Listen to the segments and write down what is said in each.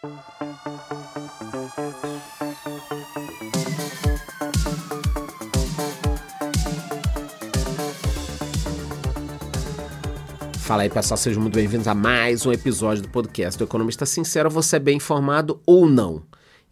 Fala aí pessoal, sejam muito bem-vindos a mais um episódio do podcast do Economista Sincero. Você é bem informado ou não?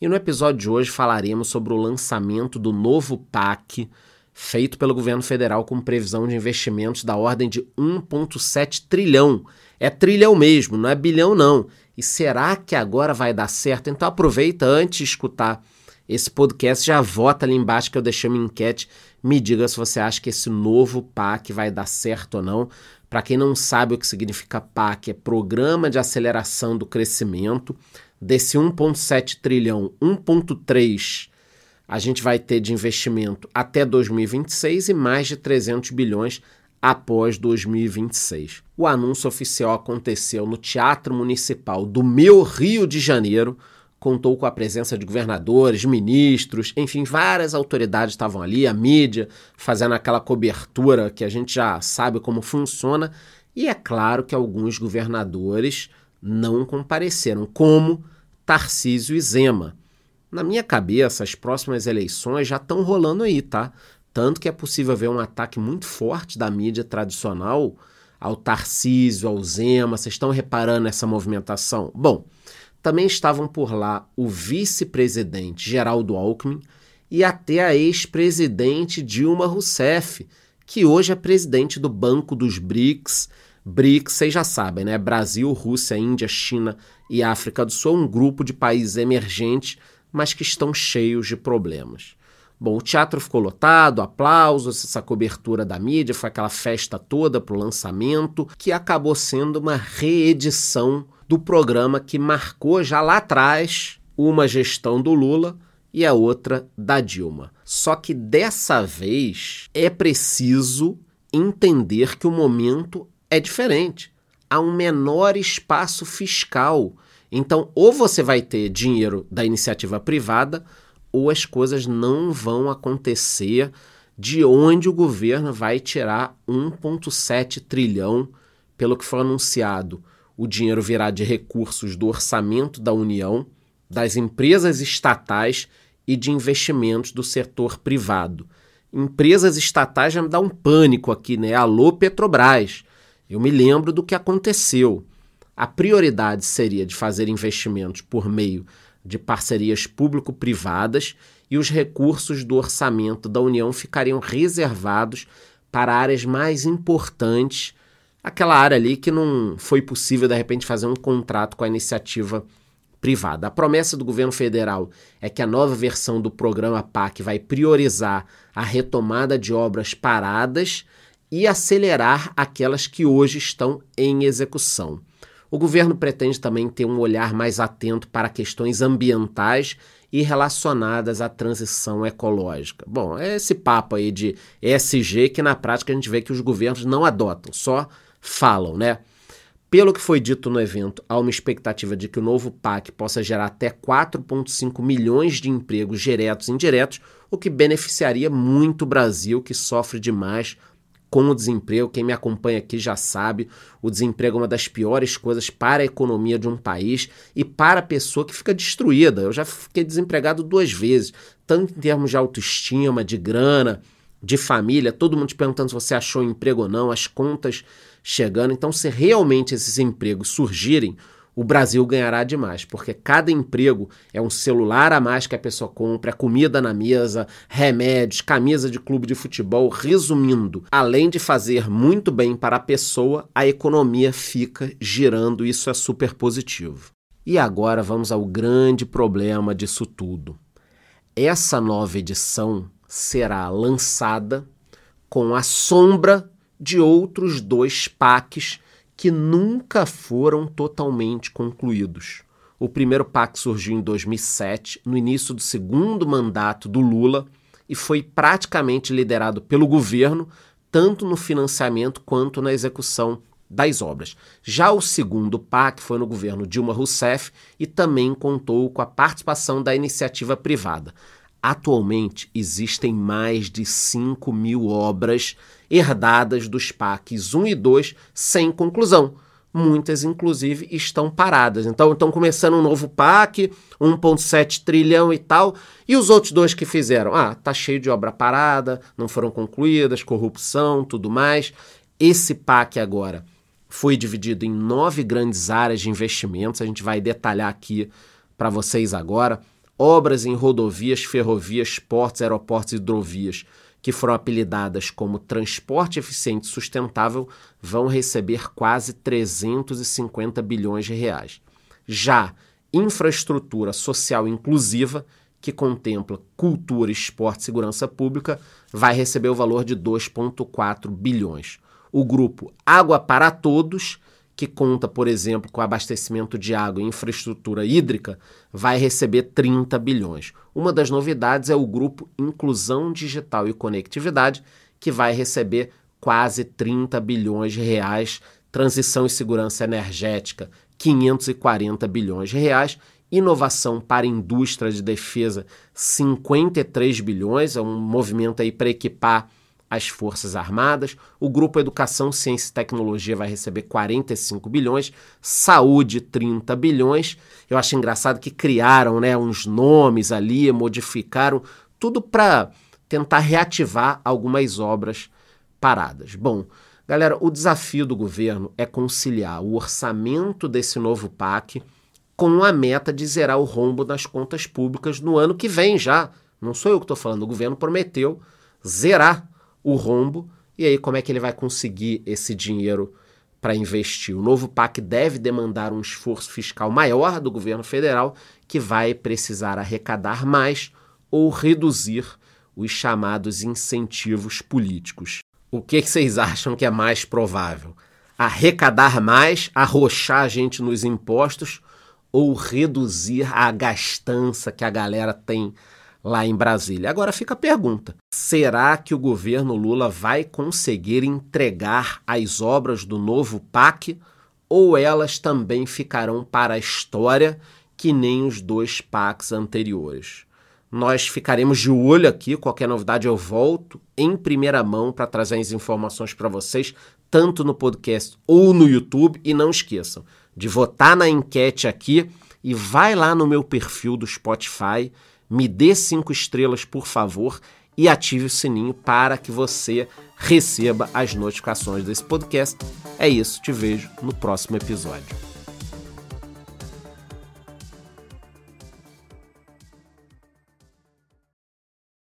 E no episódio de hoje falaremos sobre o lançamento do novo PAC feito pelo governo federal com previsão de investimentos da ordem de 1,7 trilhão. É trilhão mesmo, não é bilhão não. E será que agora vai dar certo? Então aproveita antes de escutar esse podcast, já vota ali embaixo que eu deixei uma enquete. Me diga se você acha que esse novo PAC vai dar certo ou não. Para quem não sabe o que significa PAC, é Programa de Aceleração do Crescimento. Desse 1,7 trilhão, 1,3 a gente vai ter de investimento até 2026 e mais de 300 bilhões após 2026. O anúncio oficial aconteceu no Teatro Municipal do meu Rio de Janeiro, contou com a presença de governadores, ministros, enfim, várias autoridades estavam ali, a mídia fazendo aquela cobertura que a gente já sabe como funciona, e é claro que alguns governadores não compareceram, como Tarcísio e Zema. Na minha cabeça, as próximas eleições já estão rolando aí, tá? Tanto que é possível ver um ataque muito forte da mídia tradicional ao Tarcísio, ao Zema. Vocês estão reparando essa movimentação? Bom, também estavam por lá o vice-presidente Geraldo Alckmin e até a ex-presidente Dilma Rousseff, que hoje é presidente do Banco dos BRICS. BRICS, vocês já sabem, né? Brasil, Rússia, Índia, China e África do Sul, um grupo de países emergentes, mas que estão cheios de problemas. Bom, o teatro ficou lotado, aplausos, essa cobertura da mídia, foi aquela festa toda para o lançamento, que acabou sendo uma reedição do programa que marcou já lá atrás uma gestão do Lula e a outra da Dilma. Só que dessa vez é preciso entender que o momento é diferente. Há um menor espaço fiscal. Então, ou você vai ter dinheiro da iniciativa privada, ou as coisas não vão acontecer de onde o governo vai tirar 1,7 trilhão, pelo que foi anunciado o dinheiro virá de recursos do orçamento da União, das empresas estatais e de investimentos do setor privado. Empresas estatais já me dá um pânico aqui, né? Alô Petrobras. Eu me lembro do que aconteceu. A prioridade seria de fazer investimentos por meio de parcerias público-privadas e os recursos do orçamento da União ficariam reservados para áreas mais importantes aquela área ali que não foi possível de repente fazer um contrato com a iniciativa privada. A promessa do governo federal é que a nova versão do programa PAC vai priorizar a retomada de obras paradas e acelerar aquelas que hoje estão em execução. O governo pretende também ter um olhar mais atento para questões ambientais e relacionadas à transição ecológica. Bom, é esse papo aí de ESG que na prática a gente vê que os governos não adotam, só falam, né? Pelo que foi dito no evento, há uma expectativa de que o novo PAC possa gerar até 4,5 milhões de empregos diretos e indiretos, o que beneficiaria muito o Brasil, que sofre demais com o desemprego. Quem me acompanha aqui já sabe, o desemprego é uma das piores coisas para a economia de um país e para a pessoa que fica destruída. Eu já fiquei desempregado duas vezes, tanto em termos de autoestima, de grana, de família, todo mundo te perguntando se você achou emprego ou não, as contas chegando. Então, se realmente esses empregos surgirem, o Brasil ganhará demais, porque cada emprego é um celular a mais que a pessoa compra, é comida na mesa, remédios, camisa de clube de futebol. Resumindo, além de fazer muito bem para a pessoa, a economia fica girando, isso é super positivo. E agora vamos ao grande problema disso tudo. Essa nova edição será lançada com a sombra de outros dois PACs que nunca foram totalmente concluídos. O primeiro PAC surgiu em 2007, no início do segundo mandato do Lula, e foi praticamente liderado pelo governo, tanto no financiamento quanto na execução das obras. Já o segundo PAC foi no governo Dilma Rousseff e também contou com a participação da iniciativa privada. Atualmente existem mais de 5 mil obras herdadas dos PACs 1 e 2 sem conclusão, muitas inclusive estão paradas. Então estão começando um novo PAC, 1.7 trilhão e tal, e os outros dois que fizeram, ah, tá cheio de obra parada, não foram concluídas, corrupção, tudo mais. Esse PAC agora foi dividido em nove grandes áreas de investimentos, a gente vai detalhar aqui para vocês agora. Obras em rodovias, ferrovias, portos, aeroportos e hidrovias que foram apelidadas como transporte eficiente sustentável, vão receber quase 350 bilhões de reais. Já infraestrutura social inclusiva, que contempla cultura, esporte e segurança pública, vai receber o valor de 2,4 bilhões. O grupo Água para Todos que conta, por exemplo, com abastecimento de água e infraestrutura hídrica, vai receber 30 bilhões. Uma das novidades é o grupo Inclusão Digital e Conectividade, que vai receber quase 30 bilhões de reais, transição e segurança energética, 540 bilhões de reais, inovação para indústria de defesa, 53 bilhões, é um movimento aí para equipar as Forças Armadas. O Grupo Educação, Ciência e Tecnologia vai receber 45 bilhões, Saúde 30 bilhões. Eu acho engraçado que criaram, né, uns nomes ali, modificaram tudo para tentar reativar algumas obras paradas. Bom, galera, o desafio do governo é conciliar o orçamento desse novo PAC com a meta de zerar o rombo nas contas públicas no ano que vem já. Não sou eu que estou falando, o governo prometeu zerar o rombo. E aí, como é que ele vai conseguir esse dinheiro para investir? O novo PAC deve demandar um esforço fiscal maior do governo federal, que vai precisar arrecadar mais ou reduzir os chamados incentivos políticos. O que, que vocês acham que é mais provável? Arrecadar mais, arrochar a gente nos impostos ou reduzir a gastança que a galera tem lá em Brasília. Agora fica a pergunta: será que o governo Lula vai conseguir entregar as obras do novo PAC ou elas também ficarão para a história que nem os dois PACs anteriores? Nós ficaremos de olho aqui, qualquer novidade eu volto em primeira mão para trazer as informações para vocês, tanto no podcast ou no YouTube. E não esqueçam de votar na enquete aqui e vai lá no meu perfil do Spotify me dê cinco estrelas, por favor, e ative o sininho para que você receba as notificações desse podcast. É isso, te vejo no próximo episódio.